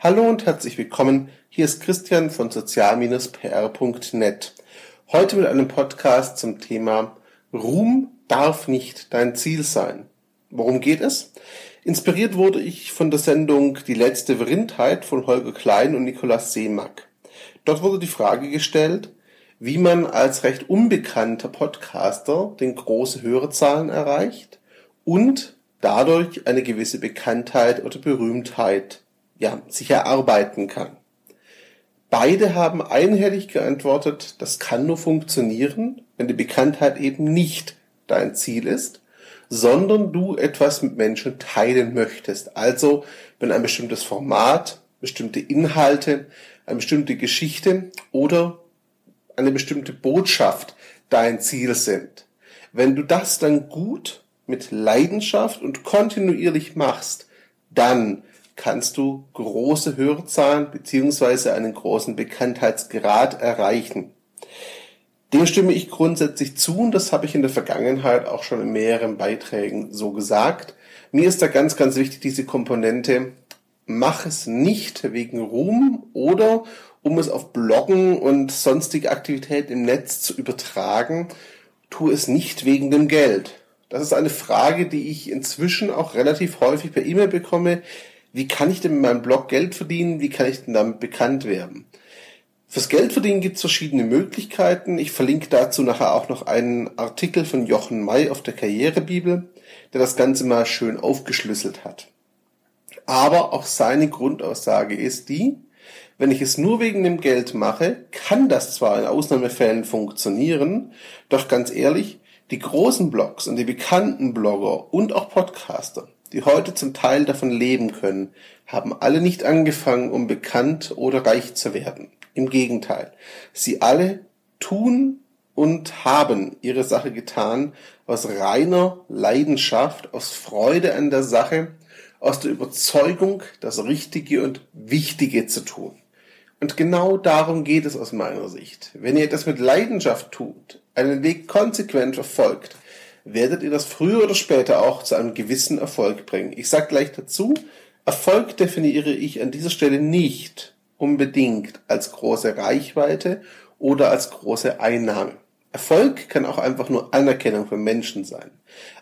Hallo und herzlich willkommen. Hier ist Christian von sozial-pr.net. Heute mit einem Podcast zum Thema Ruhm darf nicht dein Ziel sein. Worum geht es? Inspiriert wurde ich von der Sendung Die letzte Verrindheit von Holger Klein und Nikolaus Seemack. Dort wurde die Frage gestellt, wie man als recht unbekannter Podcaster den große Hörerzahlen erreicht und dadurch eine gewisse Bekanntheit oder Berühmtheit ja, sich erarbeiten kann. Beide haben einhellig geantwortet, das kann nur funktionieren, wenn die Bekanntheit eben nicht dein Ziel ist, sondern du etwas mit Menschen teilen möchtest. Also, wenn ein bestimmtes Format, bestimmte Inhalte, eine bestimmte Geschichte oder eine bestimmte Botschaft dein Ziel sind. Wenn du das dann gut mit Leidenschaft und kontinuierlich machst, dann kannst du große Hörerzahlen beziehungsweise einen großen Bekanntheitsgrad erreichen. Dem stimme ich grundsätzlich zu und das habe ich in der Vergangenheit auch schon in mehreren Beiträgen so gesagt. Mir ist da ganz, ganz wichtig diese Komponente, mach es nicht wegen Ruhm oder um es auf Bloggen und sonstige Aktivitäten im Netz zu übertragen, tu es nicht wegen dem Geld. Das ist eine Frage, die ich inzwischen auch relativ häufig per E-Mail bekomme wie kann ich denn mit meinem Blog Geld verdienen? Wie kann ich denn damit bekannt werden? Fürs Geld verdienen gibt es verschiedene Möglichkeiten. Ich verlinke dazu nachher auch noch einen Artikel von Jochen May auf der Karrierebibel, der das Ganze mal schön aufgeschlüsselt hat. Aber auch seine Grundaussage ist die, wenn ich es nur wegen dem Geld mache, kann das zwar in Ausnahmefällen funktionieren, doch ganz ehrlich, die großen Blogs und die bekannten Blogger und auch Podcaster, die heute zum Teil davon leben können, haben alle nicht angefangen, um bekannt oder reich zu werden. Im Gegenteil, sie alle tun und haben ihre Sache getan aus reiner Leidenschaft, aus Freude an der Sache, aus der Überzeugung, das Richtige und Wichtige zu tun. Und genau darum geht es aus meiner Sicht. Wenn ihr das mit Leidenschaft tut, einen Weg konsequent verfolgt, werdet ihr das früher oder später auch zu einem gewissen Erfolg bringen. Ich sage gleich dazu, Erfolg definiere ich an dieser Stelle nicht unbedingt als große Reichweite oder als große Einnahme. Erfolg kann auch einfach nur Anerkennung von Menschen sein.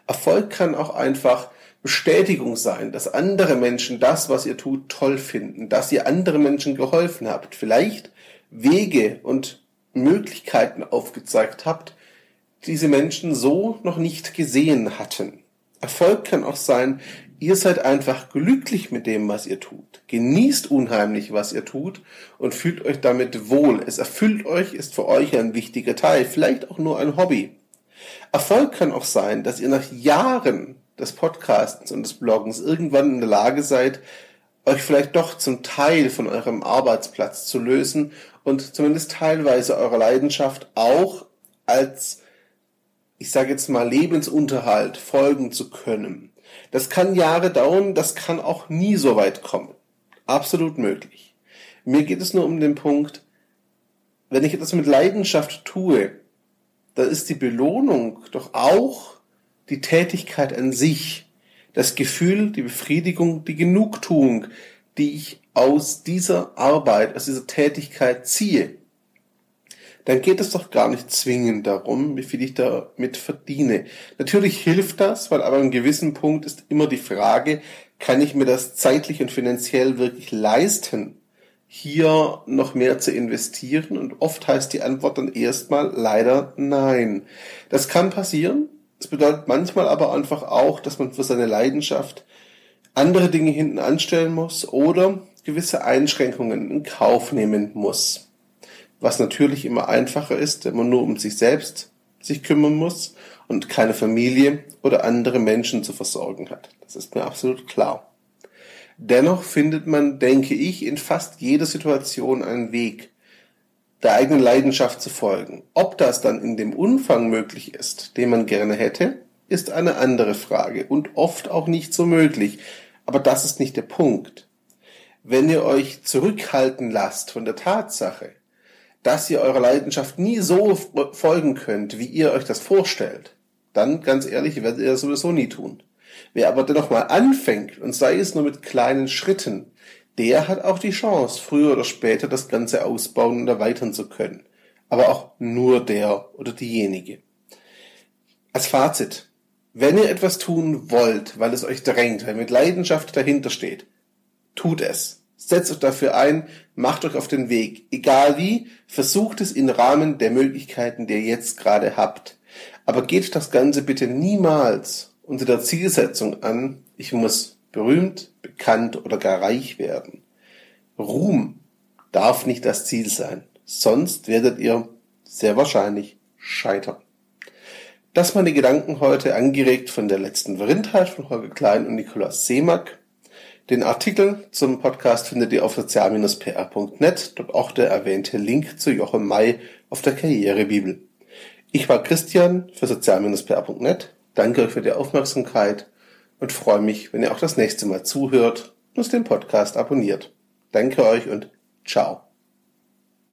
Erfolg kann auch einfach Bestätigung sein, dass andere Menschen das, was ihr tut, toll finden, dass ihr anderen Menschen geholfen habt, vielleicht Wege und Möglichkeiten aufgezeigt habt, diese Menschen so noch nicht gesehen hatten. Erfolg kann auch sein, ihr seid einfach glücklich mit dem, was ihr tut. Genießt unheimlich, was ihr tut und fühlt euch damit wohl. Es erfüllt euch, ist für euch ein wichtiger Teil, vielleicht auch nur ein Hobby. Erfolg kann auch sein, dass ihr nach Jahren des Podcasts und des Bloggens irgendwann in der Lage seid, euch vielleicht doch zum Teil von eurem Arbeitsplatz zu lösen und zumindest teilweise eurer Leidenschaft auch als ich sage jetzt mal, Lebensunterhalt folgen zu können. Das kann Jahre dauern, das kann auch nie so weit kommen. Absolut möglich. Mir geht es nur um den Punkt, wenn ich etwas mit Leidenschaft tue, dann ist die Belohnung doch auch die Tätigkeit an sich, das Gefühl, die Befriedigung, die Genugtuung, die ich aus dieser Arbeit, aus dieser Tätigkeit ziehe dann geht es doch gar nicht zwingend darum, wie viel ich damit verdiene. Natürlich hilft das, weil aber an einem gewissen Punkt ist immer die Frage, kann ich mir das zeitlich und finanziell wirklich leisten, hier noch mehr zu investieren? Und oft heißt die Antwort dann erstmal leider nein. Das kann passieren. Es bedeutet manchmal aber einfach auch, dass man für seine Leidenschaft andere Dinge hinten anstellen muss oder gewisse Einschränkungen in Kauf nehmen muss was natürlich immer einfacher ist, wenn man nur um sich selbst sich kümmern muss und keine Familie oder andere Menschen zu versorgen hat. Das ist mir absolut klar. Dennoch findet man, denke ich, in fast jeder Situation einen Weg, der eigenen Leidenschaft zu folgen. Ob das dann in dem Umfang möglich ist, den man gerne hätte, ist eine andere Frage und oft auch nicht so möglich. Aber das ist nicht der Punkt. Wenn ihr euch zurückhalten lasst von der Tatsache, dass ihr eurer Leidenschaft nie so folgen könnt, wie ihr euch das vorstellt, dann ganz ehrlich, werdet ihr das sowieso nie tun. Wer aber dennoch mal anfängt, und sei es nur mit kleinen Schritten, der hat auch die Chance, früher oder später das Ganze ausbauen und erweitern zu können. Aber auch nur der oder diejenige. Als Fazit. Wenn ihr etwas tun wollt, weil es euch drängt, weil mit Leidenschaft dahinter steht, tut es. Setzt euch dafür ein, macht euch auf den Weg. Egal wie, versucht es im Rahmen der Möglichkeiten, die ihr jetzt gerade habt. Aber geht das Ganze bitte niemals unter der Zielsetzung an, ich muss berühmt, bekannt oder gar reich werden. Ruhm darf nicht das Ziel sein, sonst werdet ihr sehr wahrscheinlich scheitern. Das meine Gedanken heute, angeregt von der letzten Verrindheit von Holger Klein und Nikolaus Seemack. Den Artikel zum Podcast findet ihr auf sozial-pr.net, dort auch der erwähnte Link zu Jochen May auf der Karrierebibel. Ich war Christian für sozial-pr.net, danke euch für die Aufmerksamkeit und freue mich, wenn ihr auch das nächste Mal zuhört und den Podcast abonniert. Danke euch und ciao.